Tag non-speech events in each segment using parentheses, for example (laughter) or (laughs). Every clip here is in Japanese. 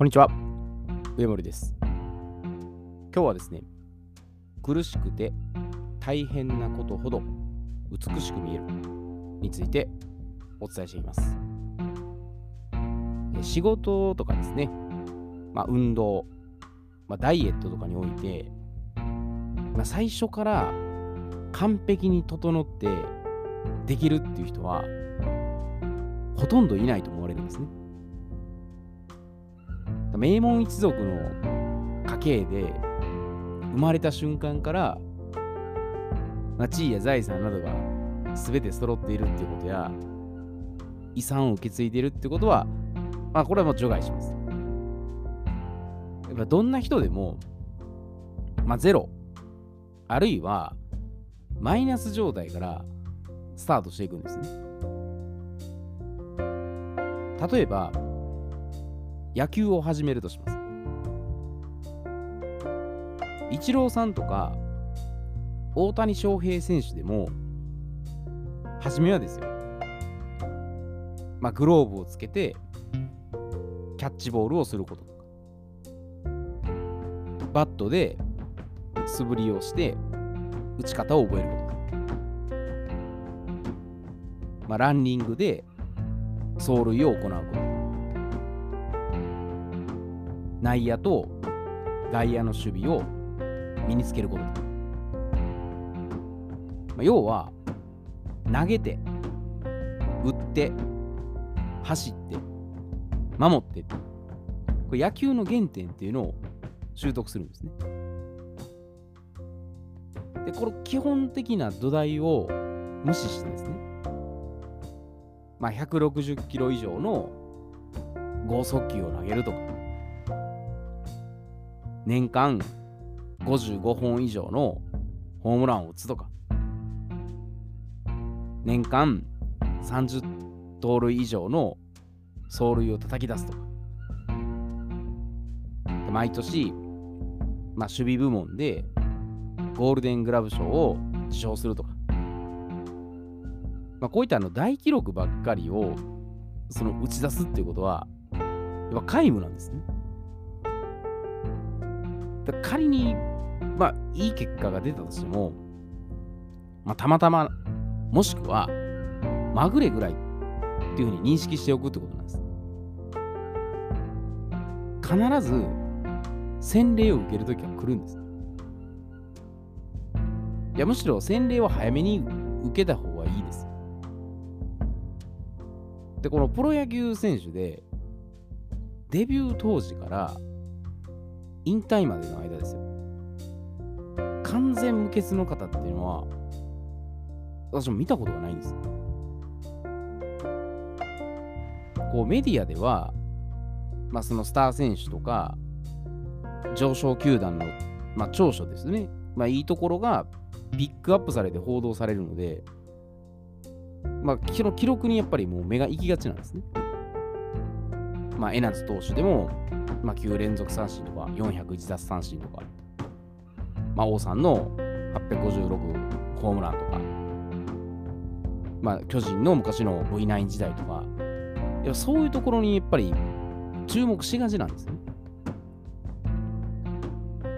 こんにちは。上森です。今日はですね、苦しくて大変なことほど美しく見えるについてお伝えしています。仕事とかですね、まあ、運動、まあ、ダイエットとかにおいて、まあ、最初から完璧に整ってできるっていう人はほとんどいないと思われるんですね。名門一族の家系で生まれた瞬間から、まあ、地位や財産などが全て揃っているっていうことや遺産を受け継いでいるってことは、まあ、これはもう除外します。やっぱどんな人でも、まあ、ゼロあるいはマイナス状態からスタートしていくんですね。例えば、野球を始めるとします。イチローさんとか大谷翔平選手でも、初めはですよ。まあ、グローブをつけて、キャッチボールをすることとか、バットで素振りをして、打ち方を覚えることとか、まあ、ランニングで走塁を行うこと。内野と外野の守備を身につけること。まあ、要は、投げて、打って、走って、守って、これ野球の原点っていうのを習得するんですね。で、この基本的な土台を無視してですね、まあ、160キロ以上の剛速球を投げるとか、年間55本以上のホームランを打つとか、年間30盗塁以上の走塁を叩き出すとか、毎年、まあ、守備部門でゴールデングラブ賞を受賞するとか、まあ、こういったあの大記録ばっかりをその打ち出すっていうことは、やっぱ皆無なんですね。仮に、まあ、いい結果が出たとしても、まあ、たまたま、もしくは、まぐれぐらいっていうふうに認識しておくってことなんです。必ず、洗礼を受けるときは来るんです。いや、むしろ洗礼は早めに受けた方がいいです。で、このプロ野球選手で、デビュー当時から引退までの間ですよ。完全無欠の方っていうのは、私も見たことがないんです。こうメディアでは、まあ、そのスター選手とか、上昇球団の、まあ、長所ですね。まあ、いいところがピックアップされて報道されるので、まあ、その記録にやっぱりもう目が行きがちなんですね。まあ、江夏投手でも、まあ、9連続三振とか、401奪三振とか、まあ、王さんの856ホームランとか、まあ、巨人の昔の V9 時代とか、やっぱそういうところにやっぱり注目しがちなんですね。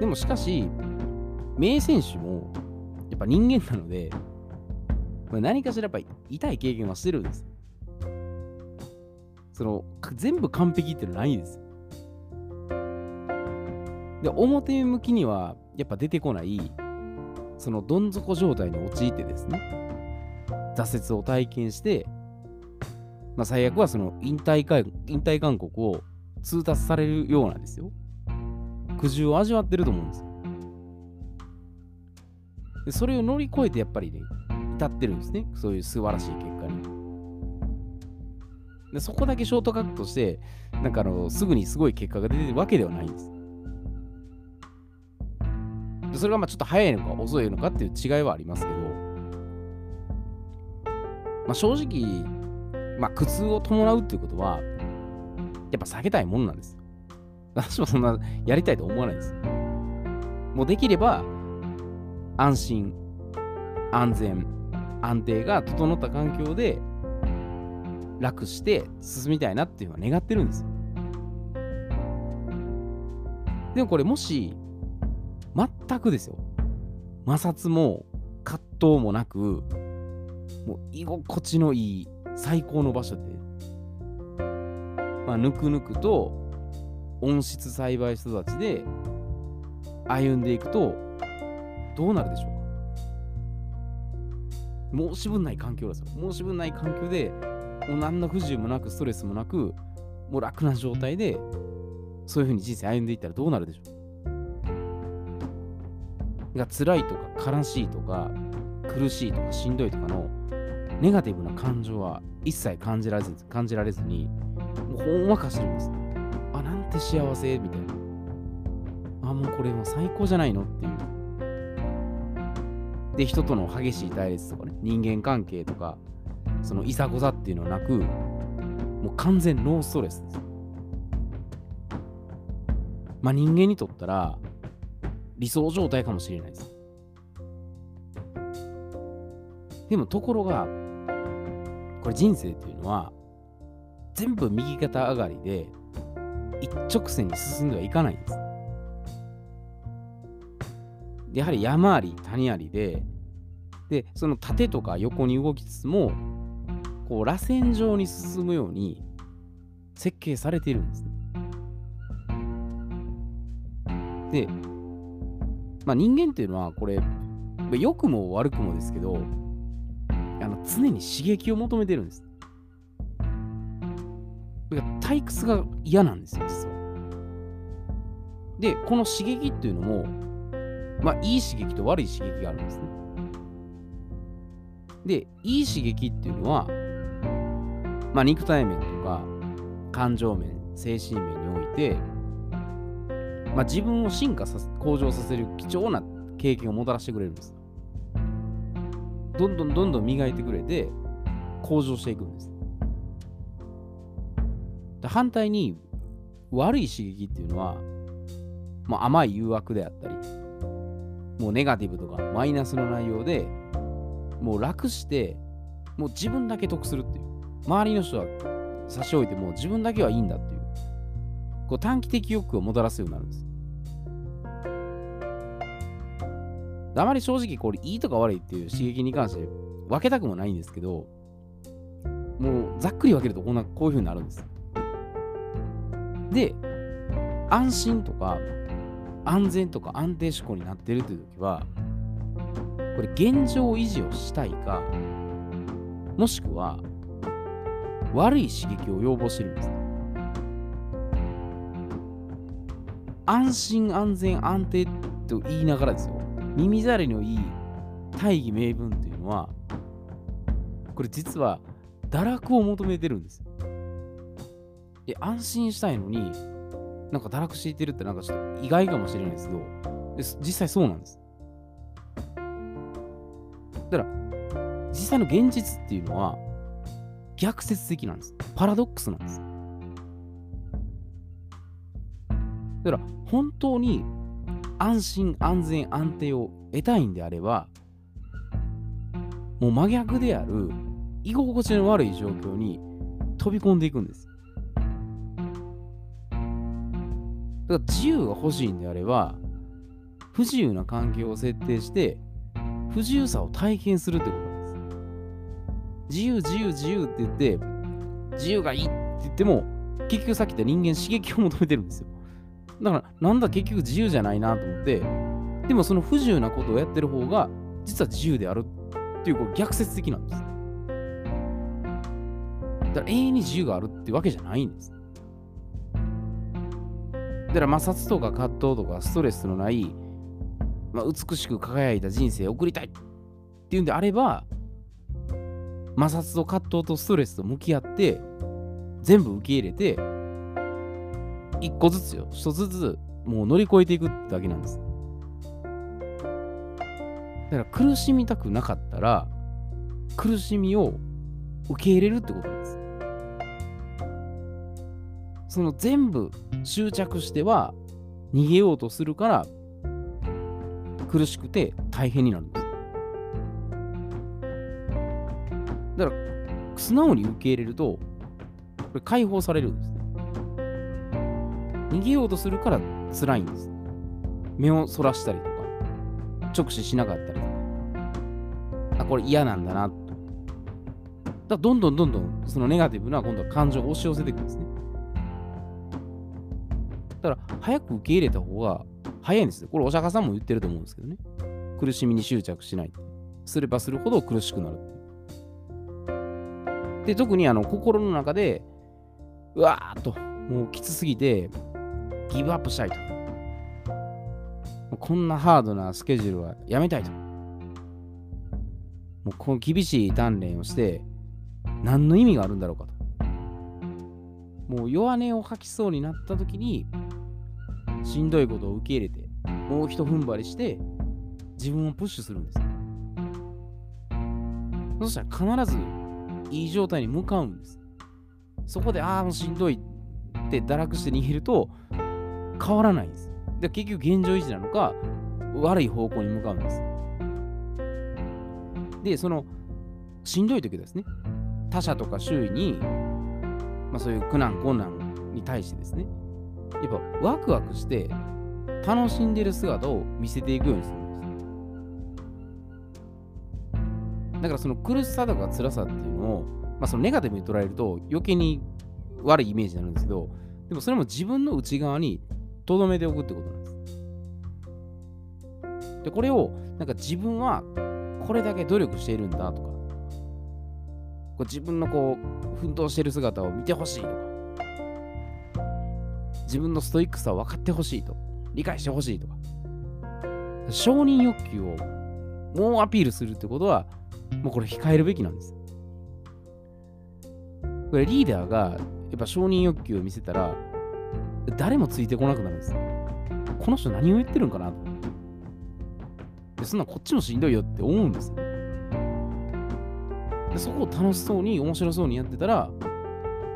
でもしかし、名選手もやっぱ人間なので、何かしらやっぱり痛い経験はしてるんです。その全部完璧っていうのはないです。で、表向きにはやっぱ出てこない、そのどん底状態に陥ってですね、挫折を体験して、まあ、最悪はその引退か引退勧告を通達されるようなんですよ。苦渋を味わってると思うんですよ。でそれを乗り越えてやっぱりね、至ってるんですね。そういう素晴らしい結。でそこだけショートカットして、なんかあの、すぐにすごい結果が出てるわけではないんです。でそれがまあちょっと早いのか遅いのかっていう違いはありますけど、まあ、正直、まあ、苦痛を伴うっていうことは、やっぱ避けたいもんなんです。私もそんなやりたいと思わないです。もうできれば、安心、安全、安定が整った環境で楽して進みたいなっていうのは願ってるんです。でもこれもし、全くですよ。摩擦も葛藤もなく、もう居心地のいい最高の場所で、まあ、ぬくぬくと温室栽培育ちで歩んでいくと、どうなるでしょうか申し分ない環境ですよ。申し分ない環境で、もう何の不自由もなく、ストレスもなく、もう楽な状態で、そういうふうに人生歩んでいったらどうなるでしょうが辛いとか悲しいとか苦しいとかしんどいとかのネガティブな感情は一切感じられず感じられずにもうほんわかしてるんです。あ、なんて幸せみたいな。あ、もうこれも最高じゃないのっていう。で、人との激しい対立とかね、人間関係とか、そのいざこざっていうのはなく、もう完全ノーストレスです。まあ人間にとったら理想状態かもしれないです。でもところが、これ人生っていうのは全部右肩上がりで一直線に進んではいかないんです。やはり山あり谷ありで、で、その縦とか横に動きつつも、こう、螺旋状に進むように設計されているんですね。で、まあ、人間っていうのはこれ、良くも悪くもですけど、あの常に刺激を求めてるんです。退屈が嫌なんですよ、実は。で、この刺激っていうのも、まあ、いい刺激と悪い刺激があるんですね。で、いい刺激っていうのは、まあ、肉体面とか、感情面、精神面において、まあ、自分を進化させ、向上させる貴重な経験をもたらしてくれるんです。どんどんどんどん磨いてくれて、向上していくんです。反対に、悪い刺激っていうのは、まあ、甘い誘惑であったり、もうネガティブとかマイナスの内容で、もう楽して、もう自分だけ得するっていう。周りの人は差し置いても自分だけはいいんだっていう。こう短期的欲をもたらすようになるんです。あまり正直これいいとか悪いっていう刺激に関して分けたくもないんですけど、もうざっくり分けるとこんなこういう風になるんです。で、安心とか安全とか安定志向になってるという時は、これ現状維持をしたいか、もしくは悪い刺激を要望してるんです。安心安全安定と言いながらですよ。耳障りのいい大義名分っていうのはこれ実は堕落を求めてるんです。で安心したいのになんか堕落していてるってなんかちょっと意外かもしれないですけど。実際そうなんです。だから実際の現実っていうのは逆説的なんです。パラドックスなんです。だから本当に安心安全安定を得たいんであればもう真逆である居心地の悪い状況に飛び込んでいくんです。だから自由が欲しいんであれば不自由な環境を設定して不自由さを体験するってこと。自由自由自由って言って自由がいいって言っても結局さっき言った人間刺激を求めてるんですよだから、なんだ結局自由じゃないなと思って、でもその不自由なことをやってる方が、実は自由であるっていう、こう逆説的なんです。だから永遠に自由があるってわけじゃないんです。だから摩擦とか葛藤とかストレスのない、まあ、美しく輝いた人生を送りたいっていうんであれば、摩擦と葛藤とストレスと向き合って、全部受け入れて、一個ずつよ、一つずつもう乗り越えていくだけなんです。だから苦しみたくなかったら、苦しみを受け入れるってことなんです。その全部執着しては逃げようとするから苦しくて大変になるんです。素直に受け入れるとこれ解放されるんです。逃げようとするから辛いんです。目をそらしたりとか、直視しなかったりとか、あ、これ嫌なんだなと。だどんどんどんどんそのネガティブな今度は感情を押し寄せていくんですね。だから早く受け入れた方が早いんですよ。これお釈迦さんも言ってると思うんですけどね。苦しみに執着しない。すればするほど苦しくなる。で、特にあの心の中で、うわーっと、もうきつすぎて、ギブアップしたいと。こんなハードなスケジュールはやめたいと。もうこの厳しい鍛錬をして、何の意味があるんだろうかと。もう弱音を吐きそうになった時に、しんどいことを受け入れて、もうひと踏ん張りして、自分をプッシュするんです。そしたら必ずいい状態に向かうんです。そこで、ああ、もうしんどいって堕落して逃げると、変わらないんです。で、結局現状維持なのか、悪い方向に向かうんです。で、その、しんどい時ですね、他者とか周囲に、まあ、そういう苦難、困難に対してですね、やっぱワクワクして楽しんでる姿を見せていくようにするだからその苦しさとか辛さっていうのを、まあ、そのネガティブに捉えると余計に悪いイメージになるんですけど、でもそれも自分の内側に留めておくってことなんです。で、これをなんか自分はこれだけ努力しているんだとか、こう自分のこう奮闘している姿を見てほしいとか、自分のストイックさを分かってほしいと、理解してほしいとか、承認欲求をもうアピールするってことは、もうこれ控えるべきなんです。これリーダーがやっぱ承認欲求を見せたら、誰もついてこなくなるんです。この人何を言ってるんかなでそんなこっちもしんどいよって思うんです。でそこを楽しそうに面白そうにやってたら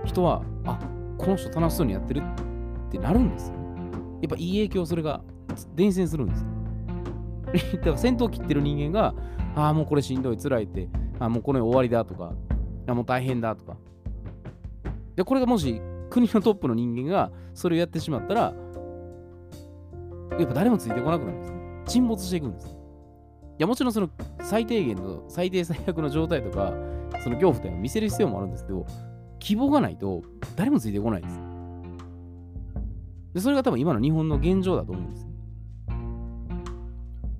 人はあこの人楽しそうにやってるってなるんですよ。やっぱいい影響それが伝染するんですよ。(laughs) だから先頭切ってる人間が、ああ、もうこれしんどい、辛いって、あもうこの終わりだとか、あもう大変だとか。で、これがもし国のトップの人間がそれをやってしまったら、やっぱ誰もついてこなくなるんです、ね沈没していくんです。いや、もちろんその最低限の最低最悪の状態とか、その恐怖というのを見せる必要もあるんですけど、希望がないと誰もついてこないんです。で、それが多分今の日本の現状だと思うんです。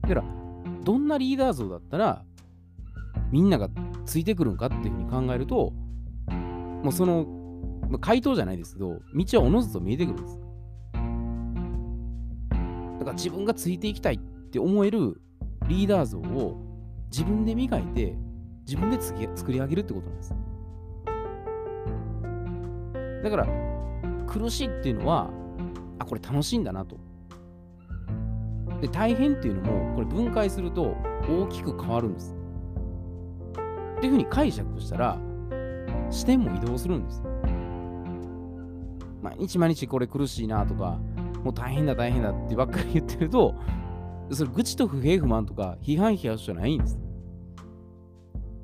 だから、どんなリーダー像だったら、みんながついてくるんかっていうふうに考えると、もうその、回答じゃないですけど、道はおのずと見えてくるんです。だから自分がついていきたいって思えるリーダー像を自分で磨いて、自分でつ作り上げるってことなんです。だから、苦しいっていうのは、あ、これ楽しいんだなと。で、大変っていうのも、これ分解すると大きく変わるんです。っていうふうに解釈したら、視点も移動するんです。毎日毎日これ苦しいなとか、もう大変だ大変だってばっかり言ってると、それ愚痴と不平不満とか批判批判じゃないんです。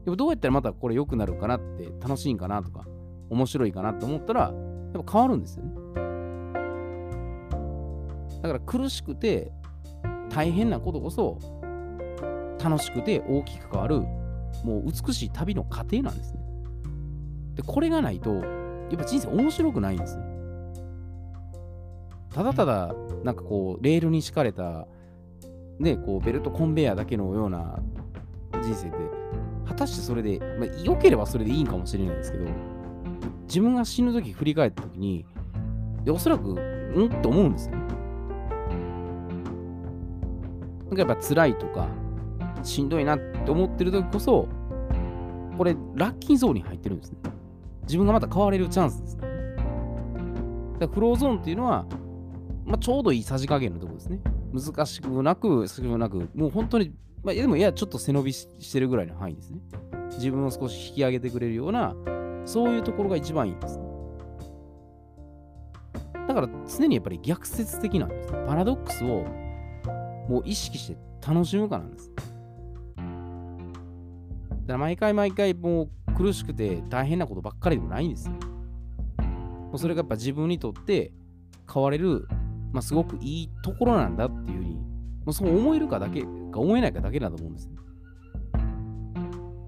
でもどうやったらまたこれ良くなるかなって、楽しいんかなとか、面白いかなって思ったら、やっぱ変わるんですよね。だから苦しくて大変なことこそ楽しくて大きく変わるもう美しい旅の過程なんですね。で、これがないとやっぱ人生面白くないんですね。ただただなんかこうレールに敷かれたね、こうベルトコンベヤーだけのような人生って果たしてそれで、まあ、良ければそれでいいんかもしれないんですけど自分が死ぬ時振り返った時におそらくん？と思うんですよ。なんかやっぱ辛いとか、しんどいなって思ってる時こそ、これ、ラッキーゾーンに入ってるんですね。自分がまた変われるチャンスです、ね。だフローゾーンっていうのは、まあ、ちょうどいいさじ加減のところですね。難しくなく、難しくなく、もう本当に、まあ、でもいや、ちょっと背伸びしてるぐらいの範囲ですね。自分を少し引き上げてくれるような、そういうところが一番いいです、ね。だから常にやっぱり逆説的なんです、ね。パラドックスをもう意識して楽しむかなんです。だから毎回毎回もう苦しくて大変なことばっかりでもないんですよ。もうそれがやっぱ自分にとって変われるまあ、すごくいいところなんだっていうふうに、もうそう思えるかだけか思えないかだけだと思うんですね。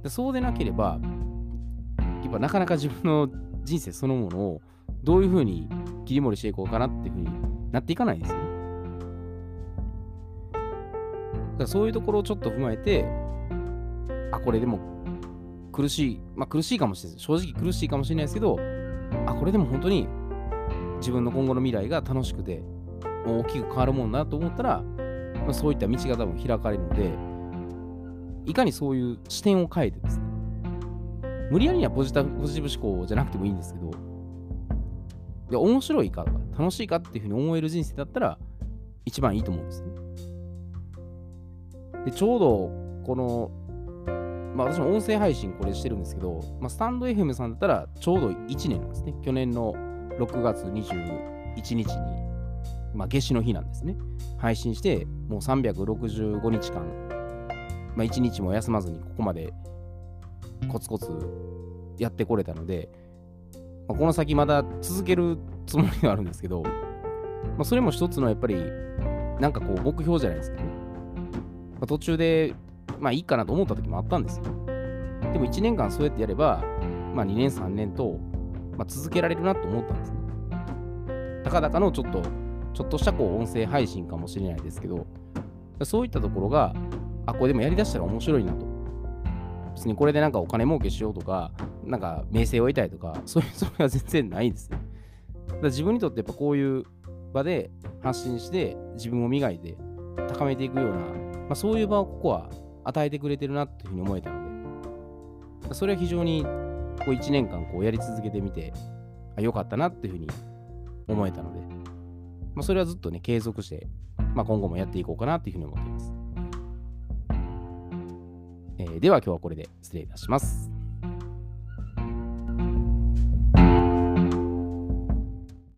でそうでなければ、やっぱなかなか自分の人生そのものをどういうふうに切り盛りしていこうかなっていうふうになっていかないんですよからそういうところをちょっと踏まえて、あ、これでも苦しい、まあ苦しいかもしれない。正直苦しいかもしれないですけど、あ、これでも本当に自分の今後の未来が楽しくて、もう大きく変わるもんだと思ったら、まあ、そういった道が多分開かれるので、いかにそういう視点を変えてですね、無理やりにはポジティブ思考じゃなくてもいいんですけど、で面白いか楽しいかっていうふうに思える人生だったら一番いいと思うんですね。で、ちょうどこの、まあ私も音声配信これしてるんですけど、まあ、スタンド FM さんだったらちょうど1年なんですね。去年の6月21日に、まあ夏至の日なんですね。配信して、もう365日間、まあ1日も休まずにここまでコツコツやってこれたので、まあ、この先まだ続けるつもりはあるんですけど、まあ、それも一つのやっぱり、なんかこう目標じゃないですかね。まあ、途中で、まあいいかなと思った時もあったんですよ。でも1年間そうやってやれば、まあ2年3年と、まあ、続けられるなと思ったんですね。たかだかのちょっと、ちょっとしたこう音声配信かもしれないですけど、そういったところが、あ、これでもやりだしたら面白いなと。別にこれでなんかお金儲けしようとか、なんか名声を得たいとか、そういう (laughs) それは全然ないですね。だ自分にとってやっぱこういう場で発信して自分を磨いて高めていくような、まあ、そういう場をここは与えてくれてるなっていうふうに思えたので、それは非常にこう1年間こうやり続けてみて、あ良かったなっていうふうに思えたので、まあ、それはずっとね、継続して、まあ、今後もやっていこうかなっていうふうに思っています。えー、では今日はこれで失礼いたします。